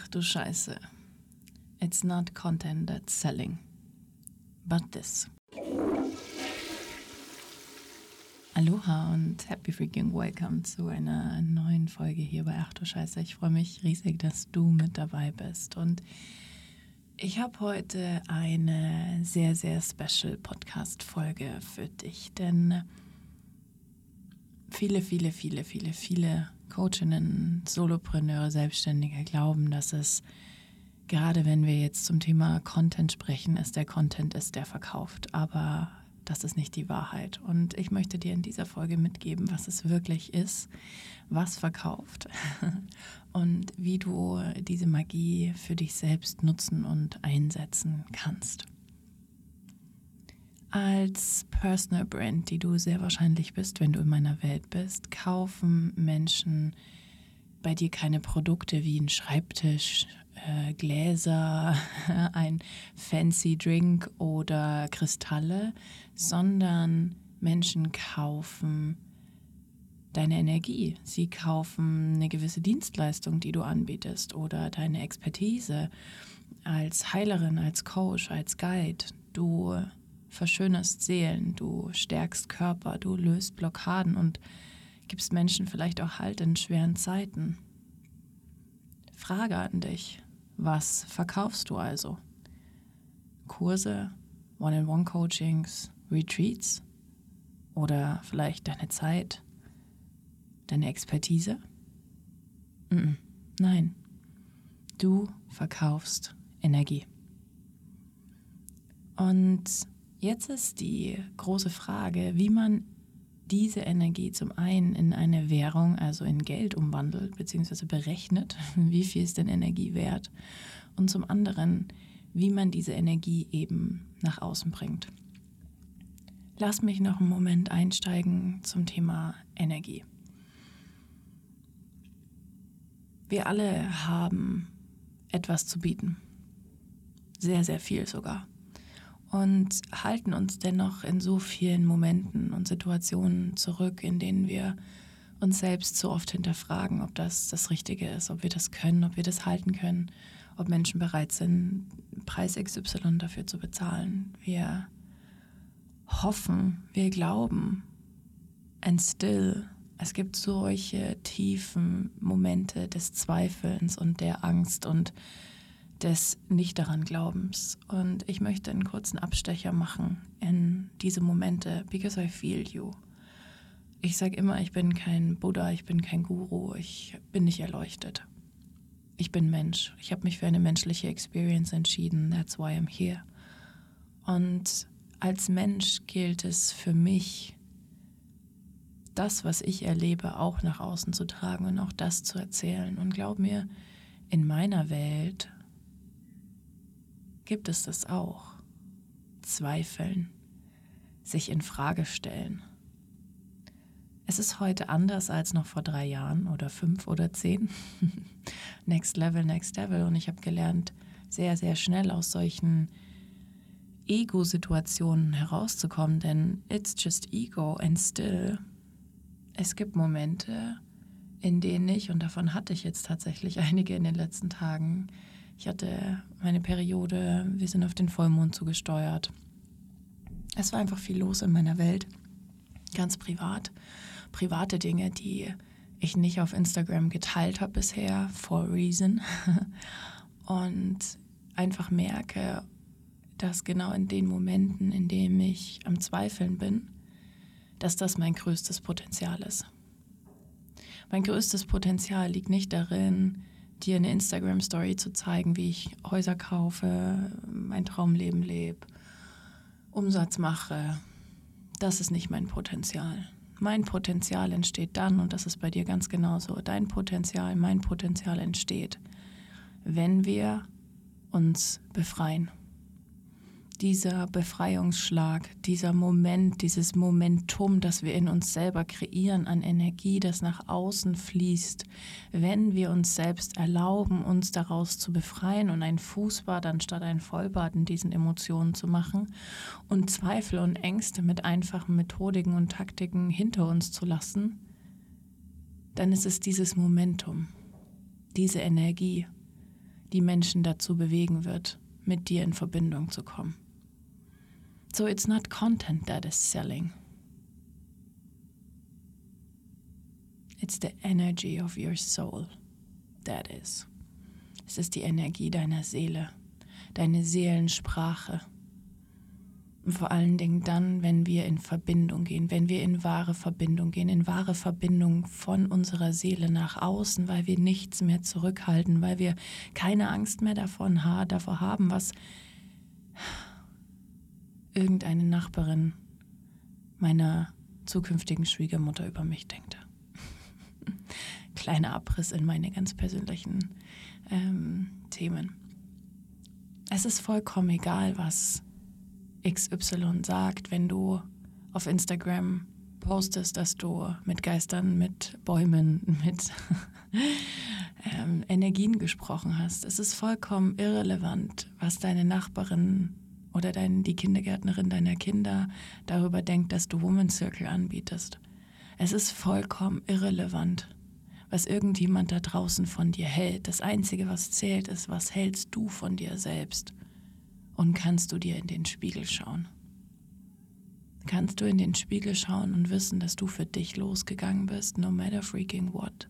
Ach du Scheiße. It's not content that's selling, but this. Aloha und happy freaking welcome zu einer neuen Folge hier bei Ach du Scheiße. Ich freue mich riesig, dass du mit dabei bist. Und ich habe heute eine sehr, sehr special Podcast-Folge für dich, denn viele, viele, viele, viele, viele Coachinnen, Solopreneure, Selbstständige glauben, dass es gerade wenn wir jetzt zum Thema Content sprechen, ist der Content ist, der verkauft. Aber das ist nicht die Wahrheit. Und ich möchte dir in dieser Folge mitgeben, was es wirklich ist, was verkauft und wie du diese Magie für dich selbst nutzen und einsetzen kannst. Als Personal Brand, die du sehr wahrscheinlich bist, wenn du in meiner Welt bist, kaufen Menschen bei dir keine Produkte wie ein Schreibtisch, äh, Gläser, ein fancy Drink oder Kristalle, sondern Menschen kaufen deine Energie. Sie kaufen eine gewisse Dienstleistung, die du anbietest oder deine Expertise als Heilerin, als Coach, als Guide. Du verschönerst Seelen, du stärkst Körper, du löst Blockaden und gibst Menschen vielleicht auch Halt in schweren Zeiten. Frage an dich, was verkaufst du also? Kurse, One-on-One-Coachings, Retreats oder vielleicht deine Zeit, deine Expertise? Nein, du verkaufst Energie. Und Jetzt ist die große Frage, wie man diese Energie zum einen in eine Währung, also in Geld umwandelt, beziehungsweise berechnet, wie viel ist denn Energie wert, und zum anderen, wie man diese Energie eben nach außen bringt. Lass mich noch einen Moment einsteigen zum Thema Energie. Wir alle haben etwas zu bieten. Sehr, sehr viel sogar und halten uns dennoch in so vielen Momenten und Situationen zurück, in denen wir uns selbst so oft hinterfragen, ob das das Richtige ist, ob wir das können, ob wir das halten können, ob Menschen bereit sind, Preis XY dafür zu bezahlen. Wir hoffen, wir glauben, and still, es gibt solche tiefen Momente des Zweifelns und der Angst und des nicht daran Glaubens. Und ich möchte einen kurzen Abstecher machen in diese Momente, because I feel you. Ich sage immer, ich bin kein Buddha, ich bin kein Guru, ich bin nicht erleuchtet. Ich bin Mensch. Ich habe mich für eine menschliche Experience entschieden. That's why I'm here. Und als Mensch gilt es für mich, das, was ich erlebe, auch nach außen zu tragen und auch das zu erzählen. Und glaub mir, in meiner Welt gibt es das auch. Zweifeln, sich in Frage stellen. Es ist heute anders als noch vor drei Jahren oder fünf oder zehn. next Level, Next Level. Und ich habe gelernt, sehr, sehr schnell aus solchen Ego-Situationen herauszukommen, denn it's just ego and still. Es gibt Momente, in denen ich, und davon hatte ich jetzt tatsächlich einige in den letzten Tagen, ich hatte meine Periode, wir sind auf den Vollmond zugesteuert. Es war einfach viel los in meiner Welt, ganz privat. Private Dinge, die ich nicht auf Instagram geteilt habe bisher, for reason. Und einfach merke, dass genau in den Momenten, in denen ich am Zweifeln bin, dass das mein größtes Potenzial ist. Mein größtes Potenzial liegt nicht darin, dir eine Instagram-Story zu zeigen, wie ich Häuser kaufe, mein Traumleben lebe, Umsatz mache. Das ist nicht mein Potenzial. Mein Potenzial entsteht dann, und das ist bei dir ganz genauso, dein Potenzial, mein Potenzial entsteht, wenn wir uns befreien dieser Befreiungsschlag, dieser Moment, dieses Momentum, das wir in uns selber kreieren an Energie, das nach außen fließt, wenn wir uns selbst erlauben, uns daraus zu befreien und ein Fußbad anstatt ein Vollbad in diesen Emotionen zu machen und Zweifel und Ängste mit einfachen Methodiken und Taktiken hinter uns zu lassen, dann ist es dieses Momentum, diese Energie, die Menschen dazu bewegen wird, mit dir in Verbindung zu kommen. So it's not content that is selling. It's the energy of your soul that is. Es ist die Energie deiner Seele, deine Seelensprache. Und vor allen Dingen dann, wenn wir in Verbindung gehen, wenn wir in wahre Verbindung gehen, in wahre Verbindung von unserer Seele nach außen, weil wir nichts mehr zurückhalten, weil wir keine Angst mehr davon, davor haben, was irgendeine Nachbarin meiner zukünftigen Schwiegermutter über mich denkt. Kleiner Abriss in meine ganz persönlichen ähm, Themen. Es ist vollkommen egal, was XY sagt, wenn du auf Instagram postest, dass du mit Geistern, mit Bäumen, mit ähm, Energien gesprochen hast. Es ist vollkommen irrelevant, was deine Nachbarin oder dein, die Kindergärtnerin deiner Kinder darüber denkt, dass du Woman Circle anbietest. Es ist vollkommen irrelevant, was irgendjemand da draußen von dir hält. Das Einzige, was zählt, ist, was hältst du von dir selbst? Und kannst du dir in den Spiegel schauen? Kannst du in den Spiegel schauen und wissen, dass du für dich losgegangen bist, no matter freaking what?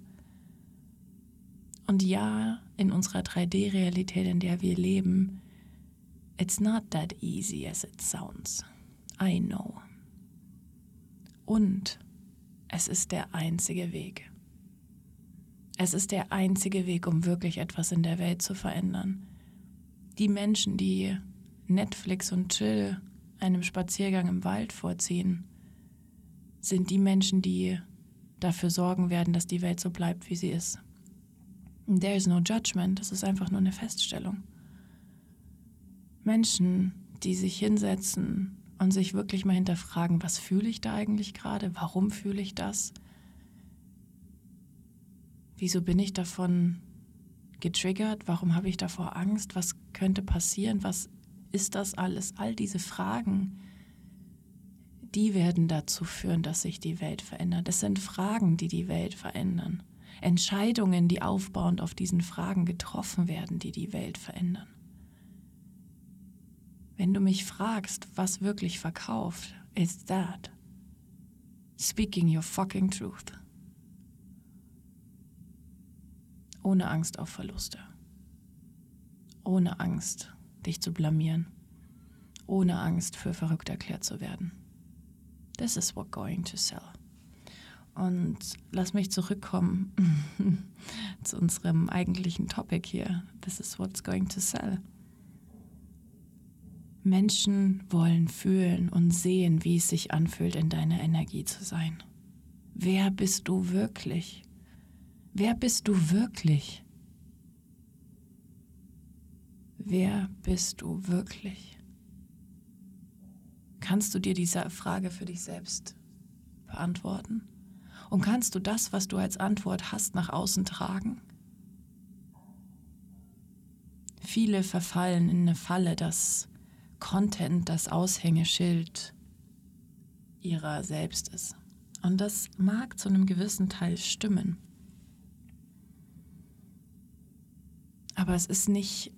Und ja, in unserer 3D-Realität, in der wir leben, it's not that easy as it sounds. I know. Und es ist der einzige Weg. Es ist der einzige Weg, um wirklich etwas in der Welt zu verändern. Die Menschen, die Netflix und Chill einem Spaziergang im Wald vorziehen, sind die Menschen, die dafür sorgen werden, dass die Welt so bleibt, wie sie ist. There is no judgment, das ist einfach nur eine Feststellung. Menschen, die sich hinsetzen und sich wirklich mal hinterfragen, was fühle ich da eigentlich gerade, warum fühle ich das, Wieso bin ich davon getriggert? Warum habe ich davor Angst? Was könnte passieren? Was ist das alles? All diese Fragen, die werden dazu führen, dass sich die Welt verändert. Es sind Fragen, die die Welt verändern. Entscheidungen, die aufbauend auf diesen Fragen getroffen werden, die die Welt verändern. Wenn du mich fragst, was wirklich verkauft, is that speaking your fucking truth. ohne Angst auf Verluste, ohne Angst, dich zu blamieren, ohne Angst, für verrückt erklärt zu werden. This is what going to sell. Und lass mich zurückkommen zu unserem eigentlichen Topic hier. This is what's going to sell. Menschen wollen fühlen und sehen, wie es sich anfühlt, in deiner Energie zu sein. Wer bist du wirklich? Wer bist du wirklich? Wer bist du wirklich? Kannst du dir diese Frage für dich selbst beantworten? Und kannst du das, was du als Antwort hast, nach außen tragen? Viele verfallen in eine Falle, dass Content das Aushängeschild ihrer selbst ist. Und das mag zu einem gewissen Teil stimmen. Aber es ist nicht,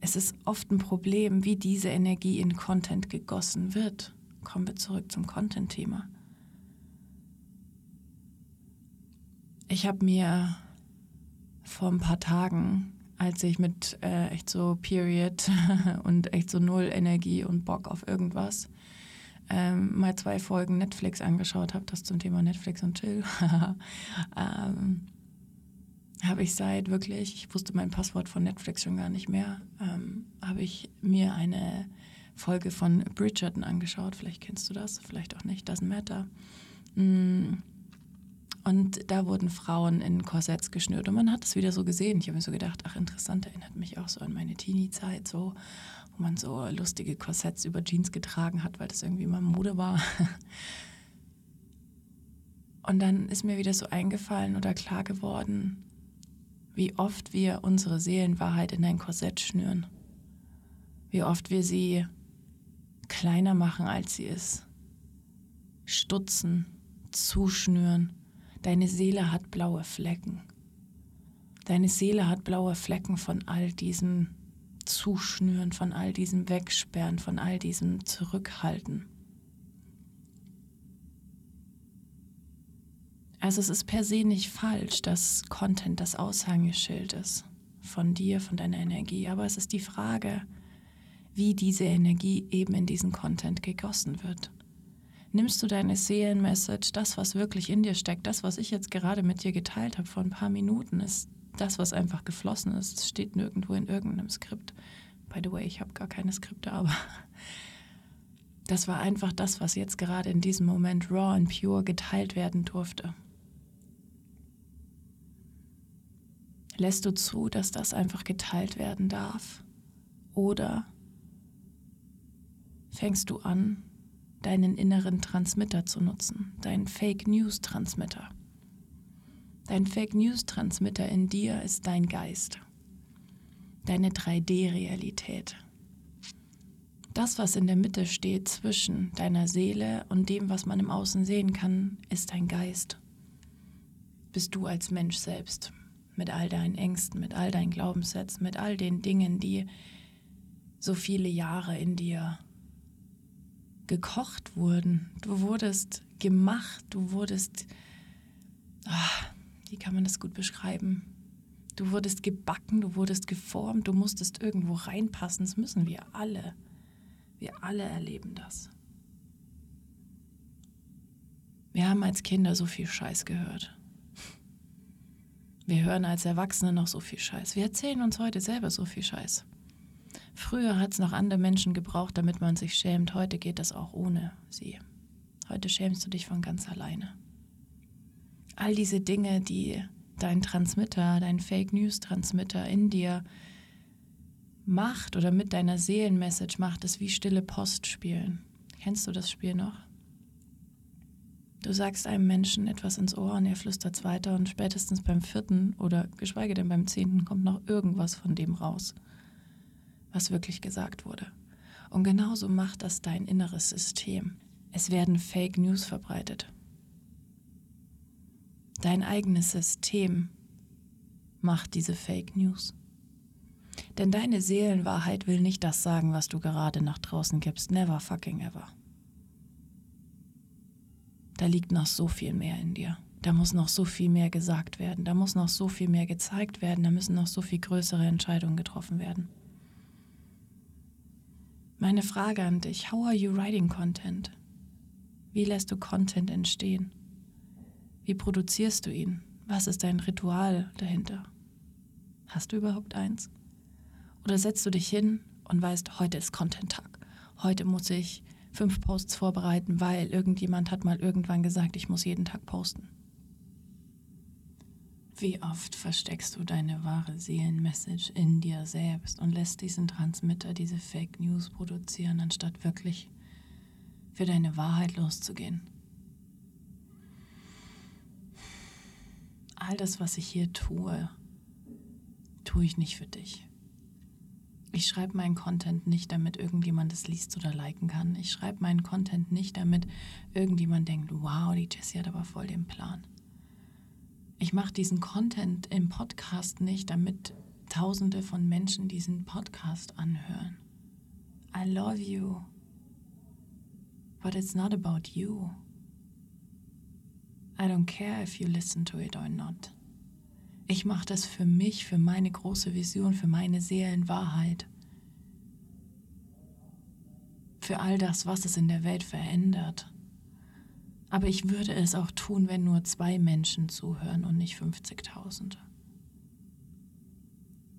es ist oft ein Problem, wie diese Energie in Content gegossen wird. Kommen wir zurück zum Content-Thema. Ich habe mir vor ein paar Tagen, als ich mit äh, echt so Period und echt so null Energie und Bock auf irgendwas, ähm, mal zwei Folgen Netflix angeschaut habe, das zum Thema Netflix und Chill. ähm, habe ich seit wirklich, ich wusste mein Passwort von Netflix schon gar nicht mehr, ähm, habe ich mir eine Folge von Bridgerton angeschaut. Vielleicht kennst du das, vielleicht auch nicht, doesn't matter. Mm. Und da wurden Frauen in Korsetts geschnürt und man hat es wieder so gesehen. Ich habe mir so gedacht, ach interessant, erinnert mich auch so an meine Teenie-Zeit, so, wo man so lustige Korsetts über Jeans getragen hat, weil das irgendwie immer Mode war. Und dann ist mir wieder so eingefallen oder klar geworden, wie oft wir unsere Seelenwahrheit in ein Korsett schnüren, wie oft wir sie kleiner machen, als sie ist, stutzen, zuschnüren. Deine Seele hat blaue Flecken. Deine Seele hat blaue Flecken von all diesem Zuschnüren, von all diesem Wegsperren, von all diesem Zurückhalten. Also es ist per se nicht falsch, dass Content das Aushängeschild ist von dir, von deiner Energie, aber es ist die Frage, wie diese Energie eben in diesen Content gegossen wird. Nimmst du deine Seelenmessage, das, was wirklich in dir steckt, das, was ich jetzt gerade mit dir geteilt habe vor ein paar Minuten, ist das, was einfach geflossen ist. Es steht nirgendwo in irgendeinem Skript. By the way, ich habe gar keine Skripte, aber das war einfach das, was jetzt gerade in diesem Moment raw and pure geteilt werden durfte. Lässt du zu, dass das einfach geteilt werden darf? Oder fängst du an, deinen inneren Transmitter zu nutzen, deinen Fake News Transmitter? Dein Fake News Transmitter in dir ist dein Geist, deine 3D-Realität. Das, was in der Mitte steht zwischen deiner Seele und dem, was man im Außen sehen kann, ist dein Geist. Bist du als Mensch selbst mit all deinen Ängsten, mit all deinen Glaubenssätzen, mit all den Dingen, die so viele Jahre in dir gekocht wurden. Du wurdest gemacht, du wurdest, ach, wie kann man das gut beschreiben? Du wurdest gebacken, du wurdest geformt, du musstest irgendwo reinpassen. Das müssen wir alle. Wir alle erleben das. Wir haben als Kinder so viel Scheiß gehört. Wir hören als Erwachsene noch so viel Scheiß. Wir erzählen uns heute selber so viel Scheiß. Früher hat es noch andere Menschen gebraucht, damit man sich schämt. Heute geht das auch ohne sie. Heute schämst du dich von ganz alleine. All diese Dinge, die dein Transmitter, dein Fake News Transmitter in dir macht oder mit deiner Seelenmessage macht, ist wie stille Post spielen. Kennst du das Spiel noch? Du sagst einem Menschen etwas ins Ohr und er flüstert es weiter und spätestens beim vierten oder geschweige denn beim zehnten kommt noch irgendwas von dem raus, was wirklich gesagt wurde. Und genauso macht das dein inneres System. Es werden Fake News verbreitet. Dein eigenes System macht diese Fake News. Denn deine Seelenwahrheit will nicht das sagen, was du gerade nach draußen gibst. Never fucking ever da liegt noch so viel mehr in dir. Da muss noch so viel mehr gesagt werden. Da muss noch so viel mehr gezeigt werden. Da müssen noch so viel größere Entscheidungen getroffen werden. Meine Frage an dich, how are you writing content? Wie lässt du Content entstehen? Wie produzierst du ihn? Was ist dein Ritual dahinter? Hast du überhaupt eins? Oder setzt du dich hin und weißt, heute ist Content-Tag. Heute muss ich fünf Posts vorbereiten, weil irgendjemand hat mal irgendwann gesagt, ich muss jeden Tag posten. Wie oft versteckst du deine wahre Seelenmessage in dir selbst und lässt diesen Transmitter diese Fake News produzieren, anstatt wirklich für deine Wahrheit loszugehen? All das, was ich hier tue, tue ich nicht für dich. Ich schreibe meinen Content nicht, damit irgendjemand es liest oder liken kann. Ich schreibe meinen Content nicht, damit irgendjemand denkt, wow, die Jessie hat aber voll den Plan. Ich mache diesen Content im Podcast nicht, damit Tausende von Menschen diesen Podcast anhören. I love you, but it's not about you. I don't care if you listen to it or not. Ich mache das für mich, für meine große Vision, für meine Seelenwahrheit. Für all das, was es in der Welt verändert. Aber ich würde es auch tun, wenn nur zwei Menschen zuhören und nicht 50.000.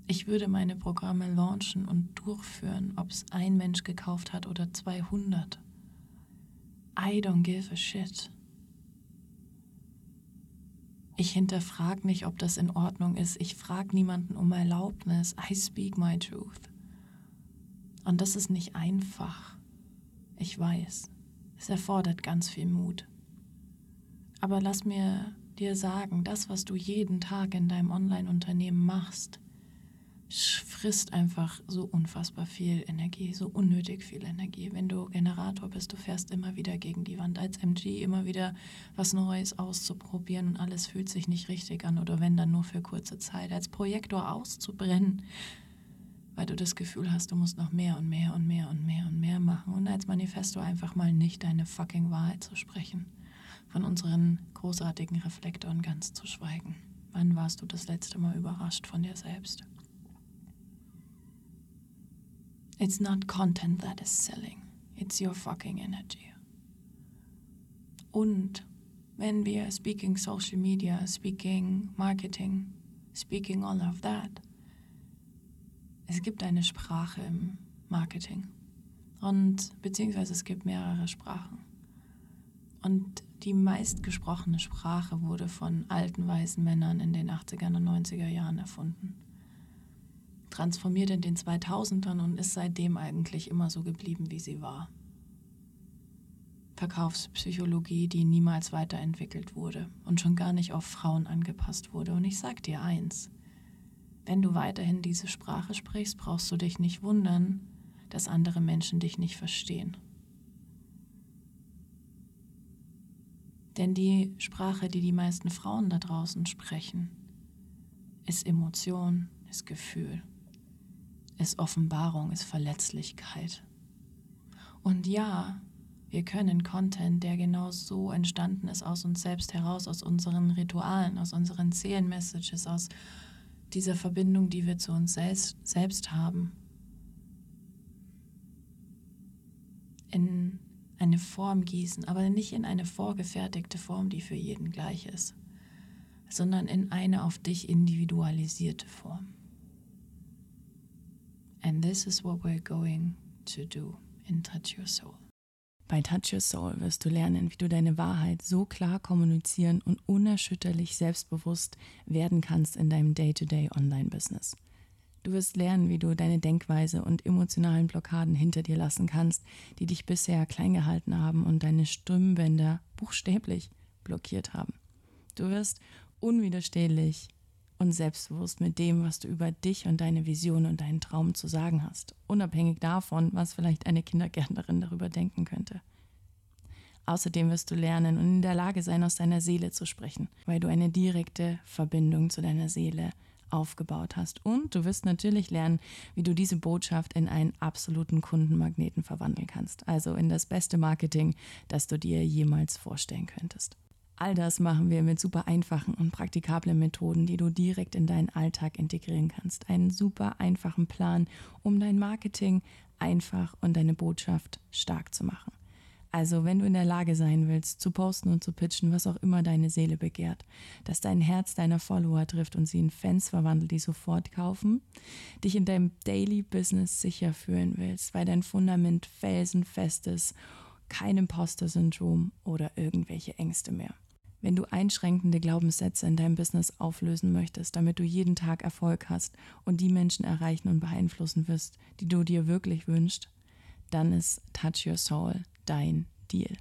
Ich würde meine Programme launchen und durchführen, ob es ein Mensch gekauft hat oder 200. I don't give a shit. Ich hinterfrage nicht, ob das in Ordnung ist. Ich frage niemanden um Erlaubnis. I speak my truth. Und das ist nicht einfach. Ich weiß. Es erfordert ganz viel Mut. Aber lass mir dir sagen, das, was du jeden Tag in deinem Online-Unternehmen machst, frisst einfach so unfassbar viel Energie, so unnötig viel Energie. Wenn du Generator bist, du fährst immer wieder gegen die Wand als MG, immer wieder was Neues auszuprobieren und alles fühlt sich nicht richtig an oder wenn dann nur für kurze Zeit. Als Projektor auszubrennen, weil du das Gefühl hast, du musst noch mehr und mehr und mehr und mehr und mehr machen und als Manifesto einfach mal nicht deine fucking Wahrheit zu sprechen, von unseren großartigen Reflektoren ganz zu schweigen. Wann warst du das letzte Mal überrascht von dir selbst? It's not content that is selling. It's your fucking energy. Und wenn wir speaking Social Media, speaking Marketing, speaking all of that, es gibt eine Sprache im Marketing. Und beziehungsweise es gibt mehrere Sprachen. Und die meistgesprochene Sprache wurde von alten weißen Männern in den 80er und 90er Jahren erfunden transformiert in den 2000ern und ist seitdem eigentlich immer so geblieben, wie sie war. Verkaufspsychologie, die niemals weiterentwickelt wurde und schon gar nicht auf Frauen angepasst wurde. Und ich sag dir eins, wenn du weiterhin diese Sprache sprichst, brauchst du dich nicht wundern, dass andere Menschen dich nicht verstehen. Denn die Sprache, die die meisten Frauen da draußen sprechen, ist Emotion, ist Gefühl ist Offenbarung, ist Verletzlichkeit. Und ja, wir können Content, der genau so entstanden ist, aus uns selbst heraus, aus unseren Ritualen, aus unseren Seelenmessages, aus dieser Verbindung, die wir zu uns selbst, haben, in eine Form gießen, aber nicht in eine vorgefertigte Form, die für jeden gleich ist, sondern in eine auf dich individualisierte Form. And this is what we're going to do in Touch Your Soul. Bei Touch Your Soul wirst du lernen, wie du deine Wahrheit so klar kommunizieren und unerschütterlich selbstbewusst werden kannst in deinem Day-to-Day Online-Business. Du wirst lernen, wie du deine Denkweise und emotionalen Blockaden hinter dir lassen kannst, die dich bisher klein gehalten haben und deine Stimmbänder buchstäblich blockiert haben. Du wirst unwiderstehlich und selbstbewusst mit dem, was du über dich und deine Vision und deinen Traum zu sagen hast, unabhängig davon, was vielleicht eine Kindergärtnerin darüber denken könnte. Außerdem wirst du lernen und in der Lage sein, aus deiner Seele zu sprechen, weil du eine direkte Verbindung zu deiner Seele aufgebaut hast. Und du wirst natürlich lernen, wie du diese Botschaft in einen absoluten Kundenmagneten verwandeln kannst, also in das beste Marketing, das du dir jemals vorstellen könntest. All das machen wir mit super einfachen und praktikablen Methoden, die du direkt in deinen Alltag integrieren kannst. Einen super einfachen Plan, um dein Marketing einfach und deine Botschaft stark zu machen. Also, wenn du in der Lage sein willst, zu posten und zu pitchen, was auch immer deine Seele begehrt, dass dein Herz deiner Follower trifft und sie in Fans verwandelt, die sofort kaufen, dich in deinem Daily Business sicher fühlen willst, weil dein Fundament felsenfest ist, kein Imposter-Syndrom oder irgendwelche Ängste mehr. Wenn du einschränkende Glaubenssätze in deinem Business auflösen möchtest, damit du jeden Tag Erfolg hast und die Menschen erreichen und beeinflussen wirst, die du dir wirklich wünschst, dann ist Touch Your Soul dein Deal.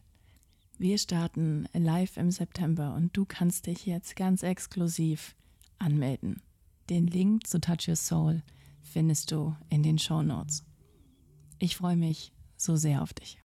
Wir starten live im September und du kannst dich jetzt ganz exklusiv anmelden. Den Link zu Touch Your Soul findest du in den Show Notes. Ich freue mich so sehr auf dich.